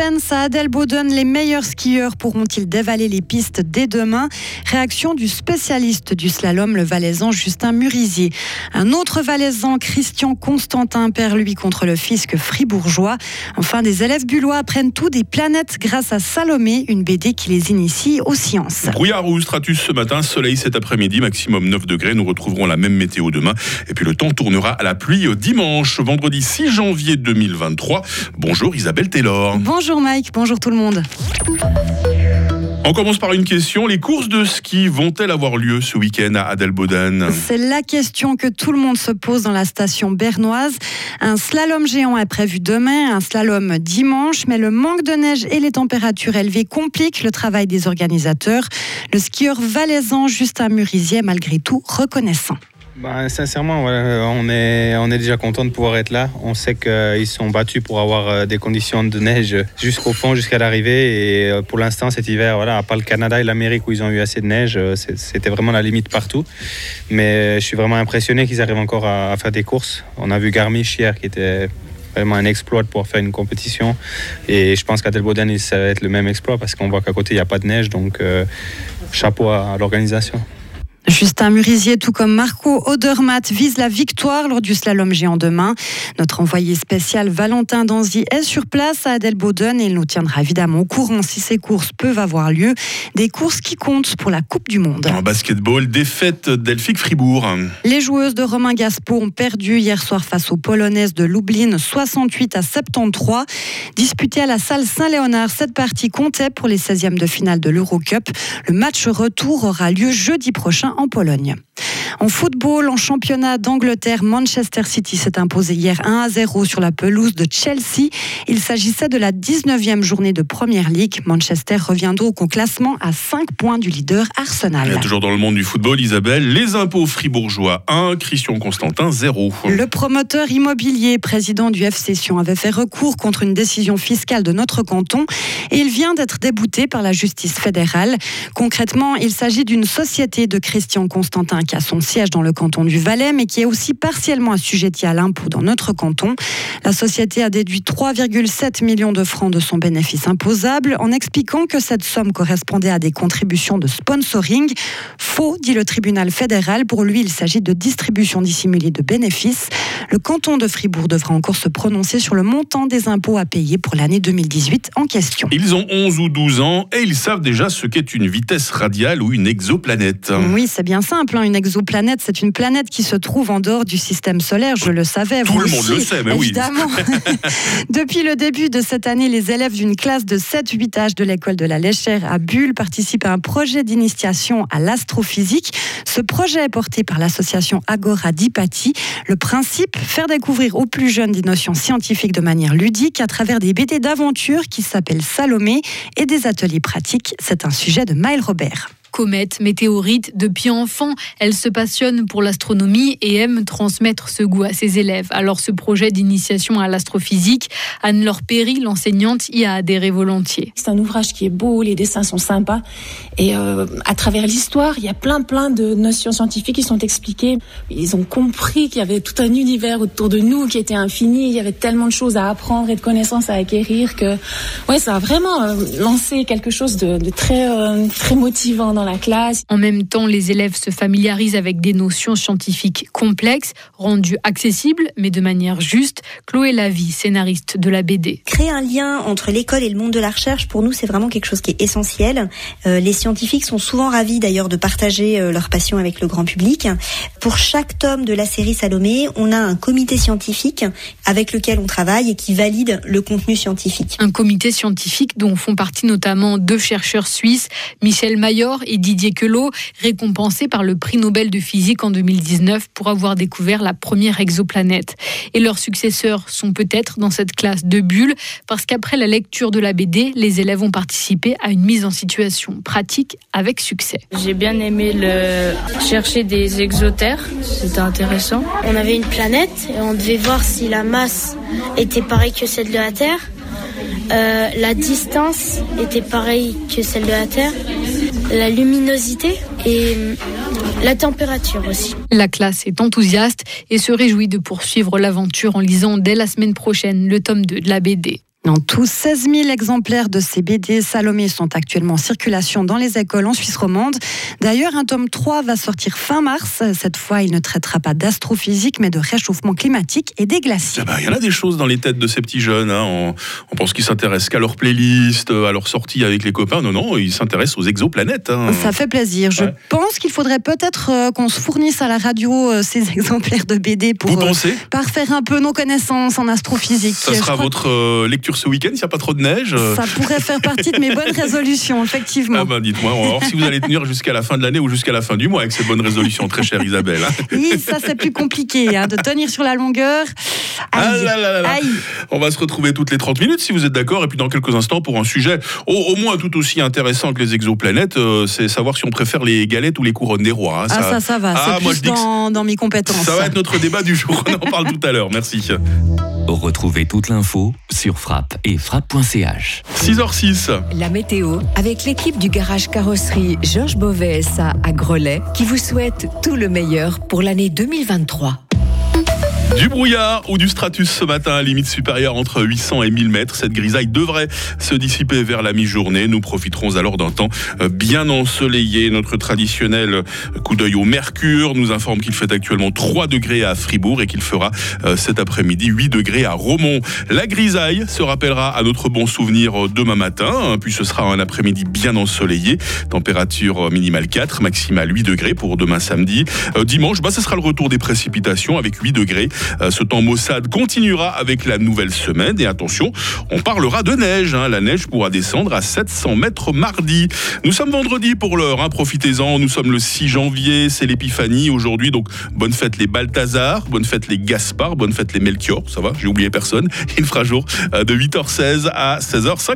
Suspense à Adelboden, les meilleurs skieurs pourront-ils dévaler les pistes dès demain? Réaction du spécialiste du slalom, le valaisan Justin Murisier. Un autre valaisan, Christian Constantin, perd lui contre le fisc fribourgeois. Enfin, des élèves bullois apprennent tout des planètes grâce à Salomé, une BD qui les initie aux sciences. Brouillard ou stratus ce matin, soleil cet après-midi, maximum 9 degrés. Nous retrouverons la même météo demain. Et puis le temps tournera à la pluie au dimanche, vendredi 6 janvier 2023. Bonjour Isabelle Taylor. Bonjour Mike, bonjour tout le monde. On commence par une question. Les courses de ski vont-elles avoir lieu ce week-end à Adelboden C'est la question que tout le monde se pose dans la station bernoise. Un slalom géant est prévu demain, un slalom dimanche, mais le manque de neige et les températures élevées compliquent le travail des organisateurs. Le skieur valaisan Justin Murisier malgré tout reconnaissant. Bah, sincèrement, on, est, on est déjà content de pouvoir être là. On sait qu'ils sont battus pour avoir euh, des conditions de neige jusqu'au fond, jusqu'à l'arrivée. Et euh, pour l'instant, cet hiver, voilà, à part le Canada et l'Amérique où ils ont eu assez de neige, euh, c'était vraiment la limite partout. Mais je suis vraiment impressionné qu'ils arrivent encore à, faire des courses. On a vu Garmisch hier qui était vraiment un exploit pouvoir faire une compétition. Et je pense qu'à Delboden, ça va être le même exploit parce qu'on voit qu'à côté, il n'y a pas de neige. Donc, chapeau à l'organisation. Justin Murisier, tout comme Marco Odermatt, vise la victoire lors du slalom géant demain. Notre envoyé spécial Valentin Danzy est sur place à Adelboden et il nous tiendra évidemment au courant si ces courses peuvent avoir lieu. Des courses qui comptent pour la Coupe du Monde. En basketball, défaite d'Elphick Fribourg. Les joueuses de Romain Gaspo ont perdu hier soir face aux Polonaises de Lublin 68 à 73. Disputée à la salle Saint-Léonard, cette partie comptait pour les 16e de finale de l'Eurocup. Le match retour aura lieu jeudi prochain en Pologne. En football, en championnat d'Angleterre, Manchester City s'est imposé hier 1 à 0 sur la pelouse de Chelsea. Il s'agissait de la 19e journée de Première League. Manchester revient donc au classement à 5 points du leader Arsenal. toujours dans le monde du football, Isabelle, les impôts fribourgeois 1, Christian Constantin 0. Le promoteur immobilier, président du FC Sion, avait fait recours contre une décision fiscale de notre canton et il vient d'être débouté par la justice fédérale. Concrètement, il s'agit d'une société de Christian Constantin qui a son siège dans le canton du Valais, mais qui est aussi partiellement assujetti à l'impôt dans notre canton. La société a déduit 3,7 millions de francs de son bénéfice imposable en expliquant que cette somme correspondait à des contributions de sponsoring. Faux, dit le tribunal fédéral. Pour lui, il s'agit de distribution dissimulée de bénéfices. Le canton de Fribourg devra encore se prononcer sur le montant des impôts à payer pour l'année 2018 en question. Ils ont 11 ou 12 ans et ils savent déjà ce qu'est une vitesse radiale ou une exoplanète. Oui, c'est bien simple. Hein. Une exoplanète planète, c'est une planète qui se trouve en dehors du système solaire. Je le savais. Tout le monde le sait, mais évidemment. Depuis le début de cette année, les élèves d'une classe de 7-8 âges de l'école de la Léchère à Bulle participent à un projet d'initiation à l'astrophysique. Ce projet est porté par l'association Agora Dipati. Le principe, faire découvrir aux plus jeunes des notions scientifiques de manière ludique à travers des BD d'aventure qui s'appellent Salomé et des ateliers pratiques. C'est un sujet de Maël Robert. Comète, météorite, depuis enfant, elle se passionne pour l'astronomie et aime transmettre ce goût à ses élèves. Alors ce projet d'initiation à l'astrophysique, Anne-Laure Perry, l'enseignante, y a adhéré volontiers. C'est un ouvrage qui est beau, les dessins sont sympas et euh, à travers l'histoire, il y a plein plein de notions scientifiques qui sont expliquées. Ils ont compris qu'il y avait tout un univers autour de nous qui était infini, il y avait tellement de choses à apprendre et de connaissances à acquérir que ouais, ça a vraiment euh, lancé quelque chose de, de très euh, très motivant la classe. En même temps, les élèves se familiarisent avec des notions scientifiques complexes, rendues accessibles, mais de manière juste. Chloé Lavie, scénariste de la BD. Créer un lien entre l'école et le monde de la recherche, pour nous, c'est vraiment quelque chose qui est essentiel. Euh, les scientifiques sont souvent ravis d'ailleurs de partager euh, leur passion avec le grand public. Pour chaque tome de la série Salomé, on a un comité scientifique avec lequel on travaille et qui valide le contenu scientifique. Un comité scientifique dont font partie notamment deux chercheurs suisses, Michel Mayor et Didier Queloz, récompensés par le prix Nobel de physique en 2019 pour avoir découvert la première exoplanète. Et leurs successeurs sont peut-être dans cette classe de bulles, parce qu'après la lecture de la BD, les élèves ont participé à une mise en situation pratique avec succès. J'ai bien aimé le chercher des exotères, c'était intéressant. On avait une planète et on devait voir si la masse était pareille que celle de la Terre. Euh, la distance était pareille que celle de la Terre la luminosité et la température aussi. La classe est enthousiaste et se réjouit de poursuivre l'aventure en lisant dès la semaine prochaine le tome 2 de la BD. En tout, 16 000 exemplaires de ces BD Salomé sont actuellement en circulation dans les écoles en Suisse romande. D'ailleurs, un tome 3 va sortir fin mars. Cette fois, il ne traitera pas d'astrophysique, mais de réchauffement climatique et des glaciers. Ah bah, Il y en a des choses dans les têtes de ces petits jeunes. hein. On, on pense qu'ils s'intéressent qu'à leur playlist, à leur sortie avec les copains. Non, non, ils s'intéressent aux exoplanètes. hein. Ça fait plaisir. Je Ouais. pense qu'il faudrait peut-être euh, qu'on se fournisse à la radio euh, ces exemplaires de BD pour Vous euh, parfaire un peu nos connaissances en astrophysique. Ça Je sera votre euh, lecture ce week-end s'il n'y a pas trop de neige euh, Ça pourrait faire partie de mes bonnes résolutions, effectivement. Ah ben dites-moi, on va voir si vous allez tenir jusqu'à la fin de l'année ou jusqu'à la fin du mois avec ces bonnes résolutions, très chère Isabelle. hein. Oui, ça c'est plus compliqué, hein, de tenir sur la longueur. Ah Aïe. là là là là. Aïe. On va se retrouver toutes les 30 minutes si vous êtes d'accord. Et puis dans quelques instants pour un sujet au, au moins tout aussi intéressant que les exoplanètes, euh, c'est savoir si on préfère les galettes ou les couronnes des rois. hein. Ah ça, ça va, Ah, c'est moi, plus je dis que dans, dans mes compétences. Ça va être notre débat du jour. On en parle tout à l'heure. Merci. Retrouvez toute l'info sur frappe et frappe.ch. 6h06. La météo avec l'équipe du garage carrosserie Georges Beauvais SA à Grelais qui vous souhaite tout le meilleur pour l'année 2023. Du brouillard ou du stratus ce matin à limite supérieure entre 800 et 1000 mètres. Cette grisaille devrait se dissiper vers la mi-journée. Nous profiterons alors d'un temps euh, bien ensoleillé. Notre traditionnel coup d'œil au mercure nous informe qu'il fait actuellement 3 degrés à Fribourg et qu'il fera euh, cet après-midi 8 degrés à Romont. La grisaille se rappellera à notre bon souvenir euh, demain matin, hein, puis ce sera un après-midi bien ensoleillé. Température euh, minimale 4, maximale 8 degrés pour demain samedi. Euh, dimanche, bah, ce sera le retour des précipitations avec 8 degrés. Euh, ce temps maussade continuera avec la nouvelle semaine. Et attention, on parlera de neige. hein. La neige pourra descendre à 700 mètres mardi. Nous sommes vendredi pour l'heure. hein. Profitez-en. Nous sommes le 6 janvier. C'est l'épiphanie aujourd'hui. Donc, bonne fête les Balthazar, bonne fête les Gaspard, bonne fête les Melchior. Ça va, j'ai oublié personne. Il fera jour euh, de 8h16 à 16h50.